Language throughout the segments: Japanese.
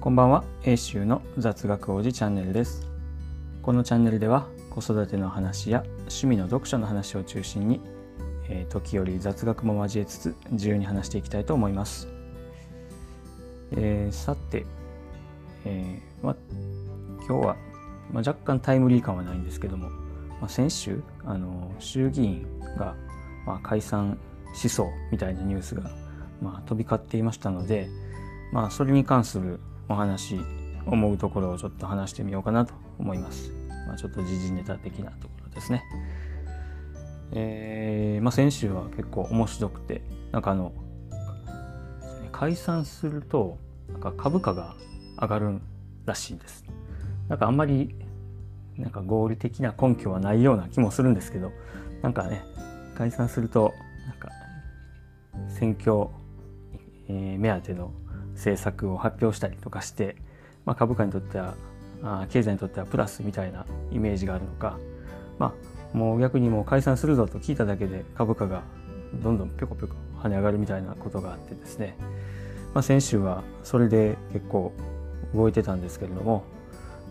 こんばんは。英州の雑学王子チャンネルです。このチャンネルでは子育ての話や趣味の読書の話を中心に、えー、時折雑学も交えつつ自由に話していきたいと思います、えー、さて、えーま、今日は、ま、若干タイムリー感はないんですけども、ま、先週あの衆議院が、ま、解散しそうみたいなニュースが、ま、飛び交っていましたので、まあ、それに関するお話思うところをちょっと話してみようかなと思います。まあ、ちょっと時事ネタ的なところですね。えー、まあ、先週は結構面白くてなんかあの解散するとなんか株価が上がるらしいです。なんかあんまりなんか合理的な根拠はないような気もするんですけどなんかね解散するとなんか選挙、えー、目当ての政策を発表したりとかして、まあ、株価にとってはあ経済にとってはプラスみたいなイメージがあるのか、まあ、もう逆にもう解散するぞと聞いただけで株価がどんどんぴょこぴょこ跳ね上がるみたいなことがあってですね、まあ、先週はそれで結構動いてたんですけれども、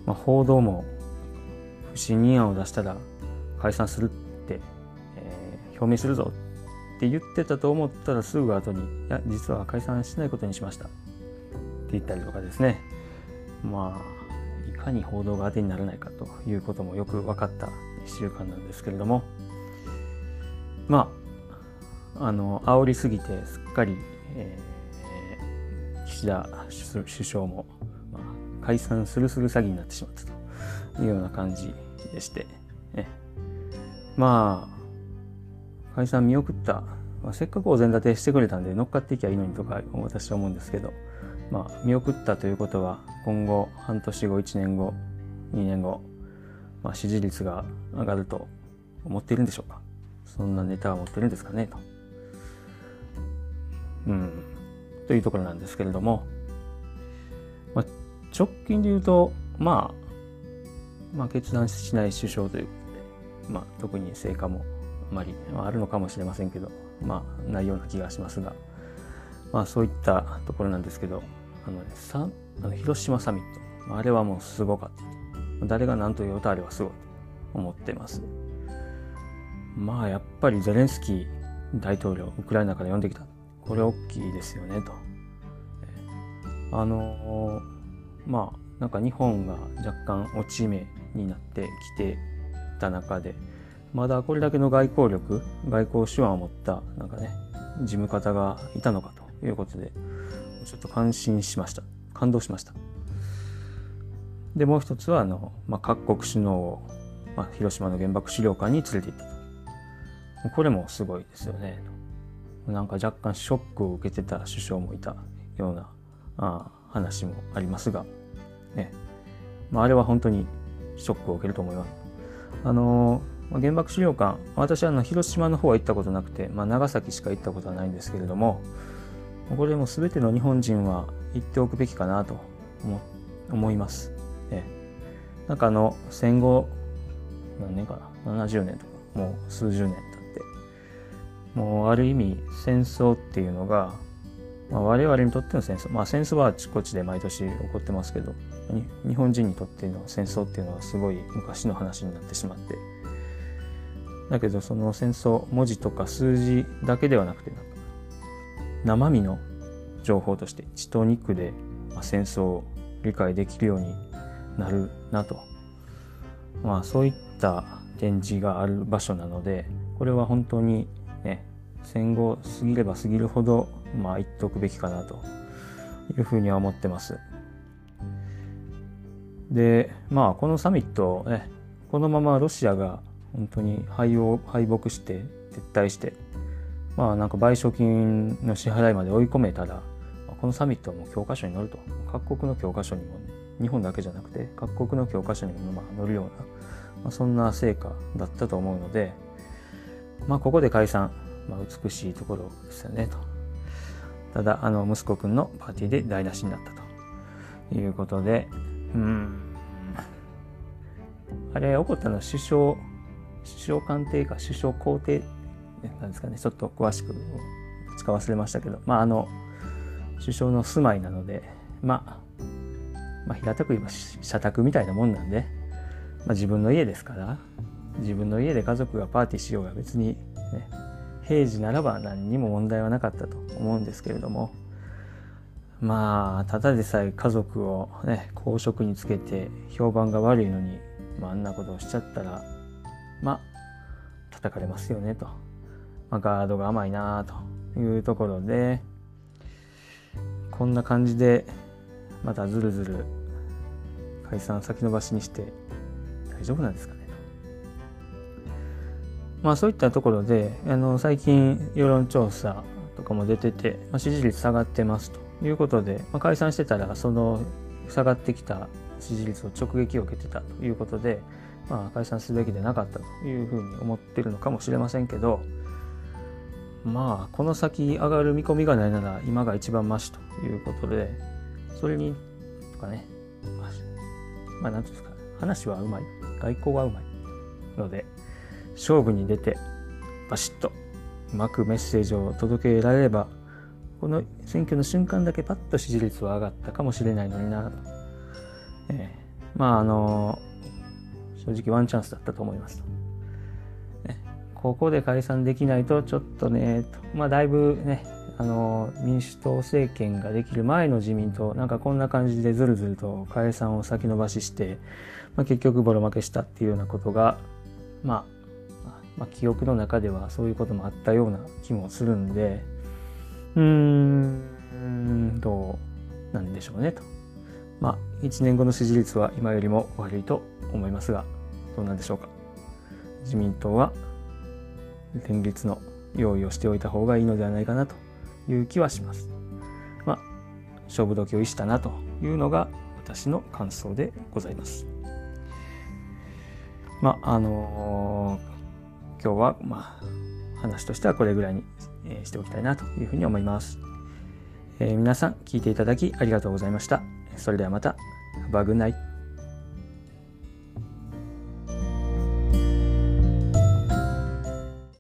まあ、報道も不信任案を出したら解散するって、えー、表明するぞって言ってたと思ったらすぐ後に「いや実は解散しないことにしました」って言ったりとかですね。まあいかに報道が当てにならないかということもよく分かった1週間なんですけれども。まああの煽りすぎてすっかり、えー、岸田首相も、まあ、解散するする詐欺になってしまったというような感じでして、ね、まあ解散見送った、まあ、せっかくお膳立てしてくれたんで乗っかっていきゃいいのにとか私は思うんですけど。まあ、見送ったということは今後半年後1年後2年後、まあ、支持率が上がると思っているんでしょうかそんなネタは持ってるんですかねと。うん。というところなんですけれども、まあ、直近で言うと、まあ、まあ、決断しない首相ということで、まあ、特に成果もあまり、あ、あるのかもしれませんけど、まあ、ないような気がしますが、まあ、そういったところなんですけど、あのね、さあの広島サミット、あれはもうすごかった。誰が何と言うとあれはすごいと思ってます。まあやっぱりゼレンスキー大統領、ウクライナから呼んできた。これ大きいですよね、と。あのまあなんか日本が若干落ち目になってきてた中で、まだこれだけの外交力、外交手腕を持ったなんかね、事務方がいたのかということで、ちょっと感心しました。感動しました。で、もう一つは、あの、まあ、各国首脳を、まあ、広島の原爆資料館に連れて行ったと。これもすごいですよね。なんか若干ショックを受けてた首相もいたようなあ話もありますが、ね。まあ、あれは本当にショックを受けると思います。あのー、原爆資料館、私はあの広島の方は行ったことなくて、まあ、長崎しか行ったことはないんですけれども、これも全ての日本人は言っておくべきかなと思います。えなんかあの戦後何年かな？70年とかもう数十年経って。もうある意味戦争っていうのが、まあ、我々にとっての戦争。まあ戦争はあちこちで毎年起こってますけど日本人にとっての戦争っていうのはすごい昔の話になってしまって。だけどその戦争文字とか数字だけではなくて生身の情報として血と肉で戦争を理解できるようになるなと、まあ、そういった展示がある場所なのでこれは本当にね戦後過ぎれば過ぎるほどまあ言っておくべきかなというふうには思ってます。でまあこのサミットねこのままロシアが本当に敗を敗北して撤退してまあなんか賠償金の支払いまで追い込めたら、このサミットはもう教科書に載ると。各国の教科書にも、ね、日本だけじゃなくて各国の教科書にもまあ載るような、まあ、そんな成果だったと思うので、まあここで解散、まあ、美しいところですよねと。ただ、あの息子くんのパーティーで台無しになったということで、うん。あれ、起こったのは首相、首相官邸か首相公邸なんですかね、ちょっと詳しく使忘れましたけど、まあ、あの、首相の住まいなので、まあ、まあ、平たく言えば社宅みたいなもんなんで、まあ、自分の家ですから自分の家で家族がパーティーしようが別に、ね、平時ならば何にも問題はなかったと思うんですけれどもまあただでさえ家族をね公職につけて評判が悪いのに、まあ、あんなことをしちゃったらまあ叩かれますよねと、まあ、ガードが甘いなというところでこんな感じでまたずるずる解散先延ばしにして大丈夫なんですかね。まあそういったところであの最近世論調査とかも出てて、まあ、支持率下がってますということで、まあ、解散してたらその下がってきた支持率を直撃を受けてたということで、まあ、解散すべきでなかったというふうに思ってるのかもしれませんけどまあこの先上がる見込みがないなら今が一番マシということでそれにとかね。まあ何ていうんですか。話はうまい。外交はうまいので勝負に出てバシッとうまくメッセージを届けられればこの選挙の瞬間だけパッと支持率は上がったかもしれないのにな。と、え。ー、まああの正直ワンチャンスだったと思います、ここで解散できないとちょっとねまあだいぶねあの民主党政権ができる前の自民党なんかこんな感じでずるずると解散を先延ばしして、まあ、結局ボロ負けしたっていうようなことがまあまあ、記憶の中ではそういうこともあったような気もするんでうーんどうなんでしょうねと。まあ1年後の支持率は今よりも悪いと思いますがどうなんでしょうか。自民党は連立の用意をしておいた方がいいのではないかなという気はします。まあ勝負時を逸したなというのが私の感想でございます。まああのー今日はまあ話としてはこれぐらいにしておきたいなというふうに思います。えー、皆さん聞いていただきありがとうございました。それではまた。Have a good night.